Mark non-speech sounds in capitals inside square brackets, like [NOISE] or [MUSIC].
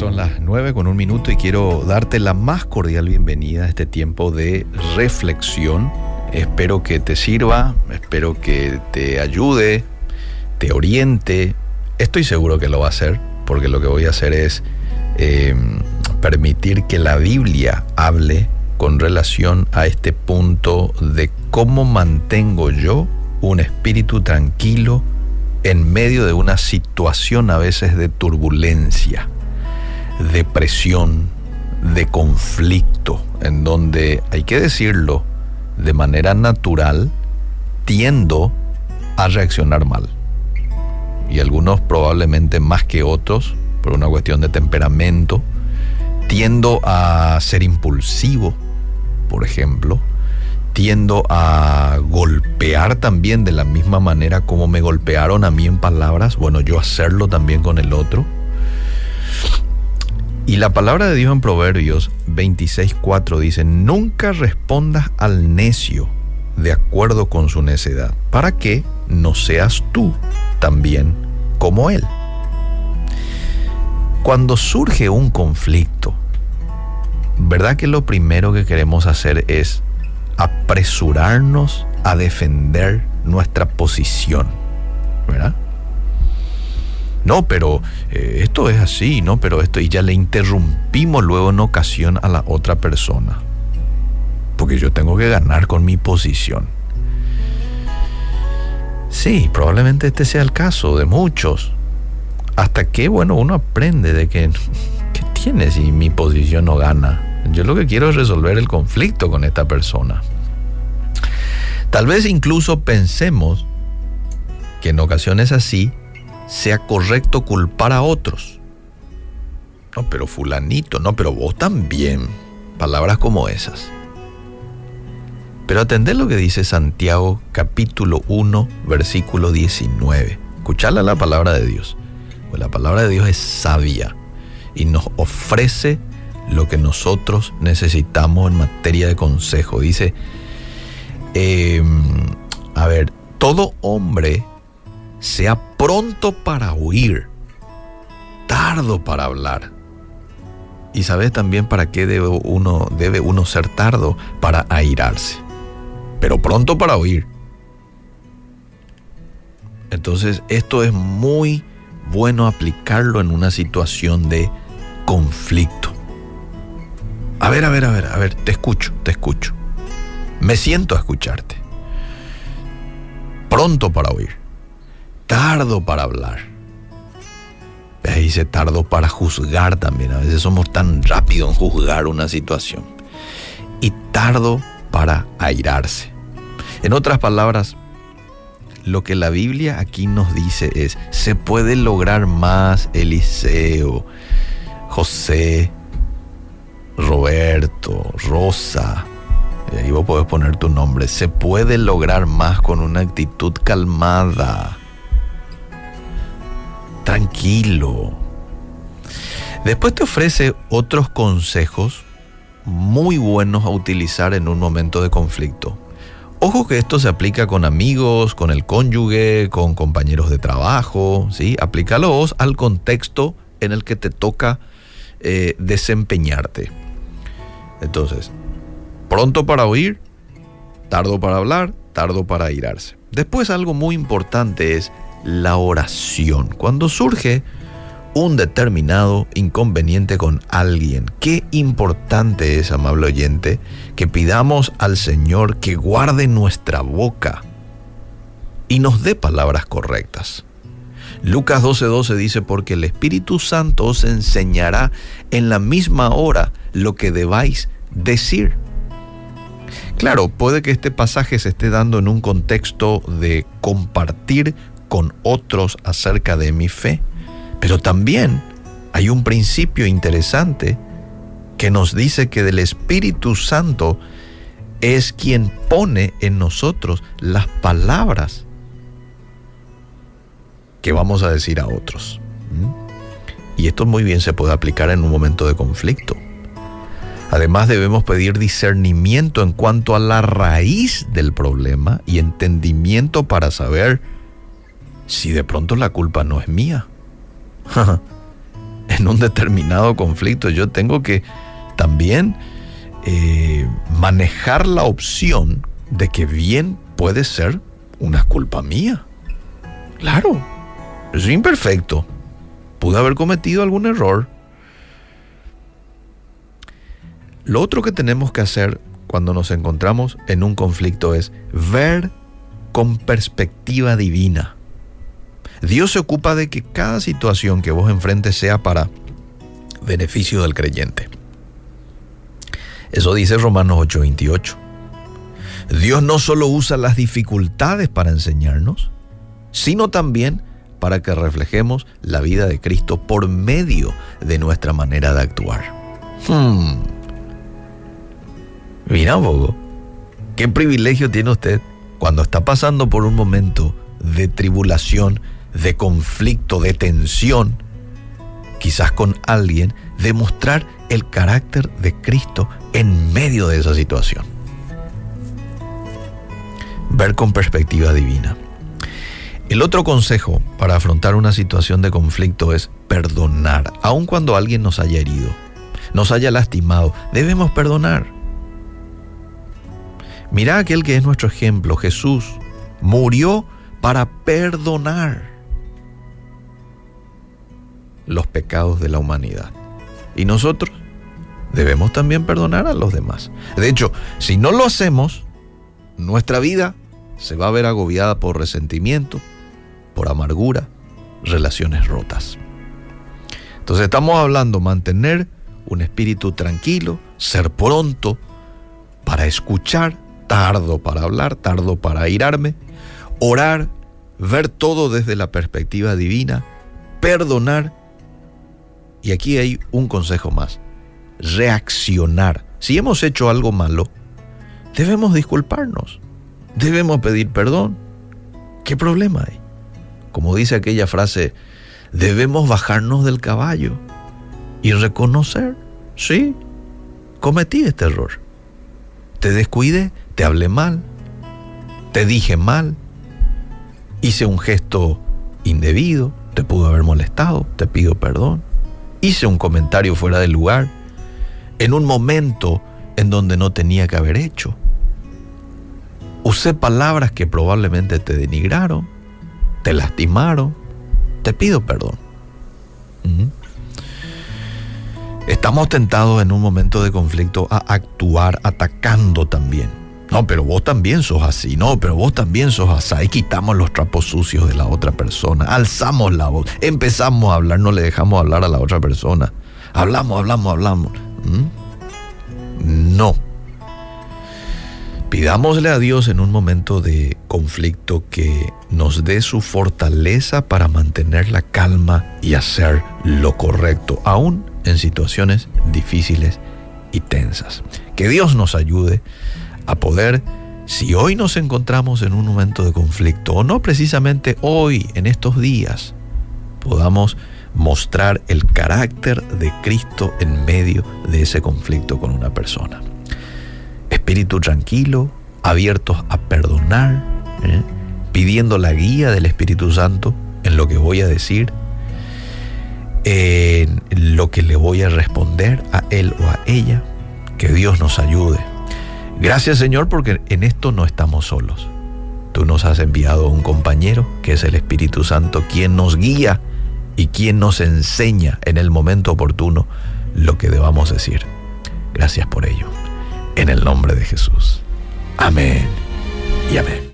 son las 9 con un minuto y quiero darte la más cordial bienvenida a este tiempo de reflexión. Espero que te sirva, espero que te ayude, te oriente. Estoy seguro que lo va a hacer, porque lo que voy a hacer es eh, permitir que la Biblia hable con relación a este punto de cómo mantengo yo un espíritu tranquilo en medio de una situación a veces de turbulencia de presión, de conflicto, en donde, hay que decirlo, de manera natural, tiendo a reaccionar mal. Y algunos probablemente más que otros, por una cuestión de temperamento, tiendo a ser impulsivo, por ejemplo, tiendo a golpear también de la misma manera como me golpearon a mí en palabras, bueno, yo hacerlo también con el otro y la palabra de Dios en Proverbios 26.4 dice, nunca respondas al necio de acuerdo con su necedad, para que no seas tú también como él. Cuando surge un conflicto, ¿verdad que lo primero que queremos hacer es apresurarnos a defender nuestra posición? ¿Verdad? No, pero eh, esto es así, no, pero esto, y ya le interrumpimos luego en ocasión a la otra persona. Porque yo tengo que ganar con mi posición. Sí, probablemente este sea el caso de muchos. Hasta que, bueno, uno aprende de que, [LAUGHS] ¿qué tiene si mi posición no gana? Yo lo que quiero es resolver el conflicto con esta persona. Tal vez incluso pensemos que en ocasiones así sea correcto culpar a otros. No, pero fulanito, no, pero vos también. Palabras como esas. Pero atendé lo que dice Santiago capítulo 1, versículo 19. Escucharla la palabra de Dios. Pues la palabra de Dios es sabia y nos ofrece lo que nosotros necesitamos en materia de consejo. Dice, em, a ver, todo hombre sea pronto para oír, tardo para hablar. Y sabes también para qué debe uno, debe uno ser tardo para airarse, pero pronto para oír. Entonces esto es muy bueno aplicarlo en una situación de conflicto. A ver, a ver, a ver, a ver, te escucho, te escucho. Me siento a escucharte. Pronto para oír tardo para hablar. Ahí dice tardo para juzgar también. A veces somos tan rápidos en juzgar una situación. Y tardo para airarse. En otras palabras, lo que la Biblia aquí nos dice es, se puede lograr más Eliseo, José, Roberto, Rosa, y ahí vos podés poner tu nombre, se puede lograr más con una actitud calmada, tranquilo. Después te ofrece otros consejos muy buenos a utilizar en un momento de conflicto. Ojo que esto se aplica con amigos, con el cónyuge, con compañeros de trabajo, ¿sí? Aplícalos al contexto en el que te toca eh, desempeñarte. Entonces, pronto para oír, tardo para hablar, tardo para airarse. Después algo muy importante es la oración. Cuando surge un determinado inconveniente con alguien, qué importante es, amable oyente, que pidamos al Señor que guarde nuestra boca y nos dé palabras correctas. Lucas 12:12 dice, porque el Espíritu Santo os enseñará en la misma hora lo que debáis decir. Claro, puede que este pasaje se esté dando en un contexto de compartir con otros acerca de mi fe. Pero también hay un principio interesante que nos dice que del Espíritu Santo es quien pone en nosotros las palabras que vamos a decir a otros. Y esto muy bien se puede aplicar en un momento de conflicto. Además debemos pedir discernimiento en cuanto a la raíz del problema y entendimiento para saber si de pronto la culpa no es mía. [LAUGHS] en un determinado conflicto, yo tengo que también eh, manejar la opción de que bien puede ser una culpa mía. Claro, es imperfecto. Pude haber cometido algún error. Lo otro que tenemos que hacer cuando nos encontramos en un conflicto es ver con perspectiva divina. Dios se ocupa de que cada situación que vos enfrentes sea para beneficio del creyente. Eso dice Romanos 8:28. Dios no solo usa las dificultades para enseñarnos, sino también para que reflejemos la vida de Cristo por medio de nuestra manera de actuar. Hmm. Mira un qué privilegio tiene usted cuando está pasando por un momento de tribulación, de conflicto, de tensión, quizás con alguien, demostrar el carácter de Cristo en medio de esa situación. Ver con perspectiva divina. El otro consejo para afrontar una situación de conflicto es perdonar, aun cuando alguien nos haya herido, nos haya lastimado, debemos perdonar. Mira aquel que es nuestro ejemplo, Jesús, murió para perdonar los pecados de la humanidad. Y nosotros debemos también perdonar a los demás. De hecho, si no lo hacemos, nuestra vida se va a ver agobiada por resentimiento, por amargura, relaciones rotas. Entonces estamos hablando mantener un espíritu tranquilo, ser pronto para escuchar, tardo para hablar, tardo para irarme, orar, ver todo desde la perspectiva divina, perdonar. Y aquí hay un consejo más, reaccionar. Si hemos hecho algo malo, debemos disculparnos, debemos pedir perdón. ¿Qué problema hay? como dice aquella frase, debemos bajarnos del caballo y reconocer, sí, cometí este error. Te descuidé, te hablé mal, te dije mal, hice un gesto indebido, te pudo haber molestado, te pido perdón, hice un comentario fuera del lugar, en un momento en donde no tenía que haber hecho. Usé palabras que probablemente te denigraron, te lastimaron, te pido perdón. Estamos tentados en un momento de conflicto a actuar atacando también. No, pero vos también sos así, no, pero vos también sos así. Y quitamos los trapos sucios de la otra persona, alzamos la voz, empezamos a hablar, no le dejamos hablar a la otra persona. Hablamos, hablamos, hablamos. No Pidámosle a Dios en un momento de conflicto que nos dé su fortaleza para mantener la calma y hacer lo correcto, aún en situaciones difíciles y tensas. Que Dios nos ayude a poder, si hoy nos encontramos en un momento de conflicto, o no precisamente hoy, en estos días, podamos mostrar el carácter de Cristo en medio de ese conflicto con una persona espíritu tranquilo, abiertos a perdonar, ¿eh? pidiendo la guía del Espíritu Santo en lo que voy a decir, en lo que le voy a responder a él o a ella. Que Dios nos ayude. Gracias Señor porque en esto no estamos solos. Tú nos has enviado un compañero que es el Espíritu Santo, quien nos guía y quien nos enseña en el momento oportuno lo que debamos decir. Gracias por ello en el nombre de Jesús. Amén y amén.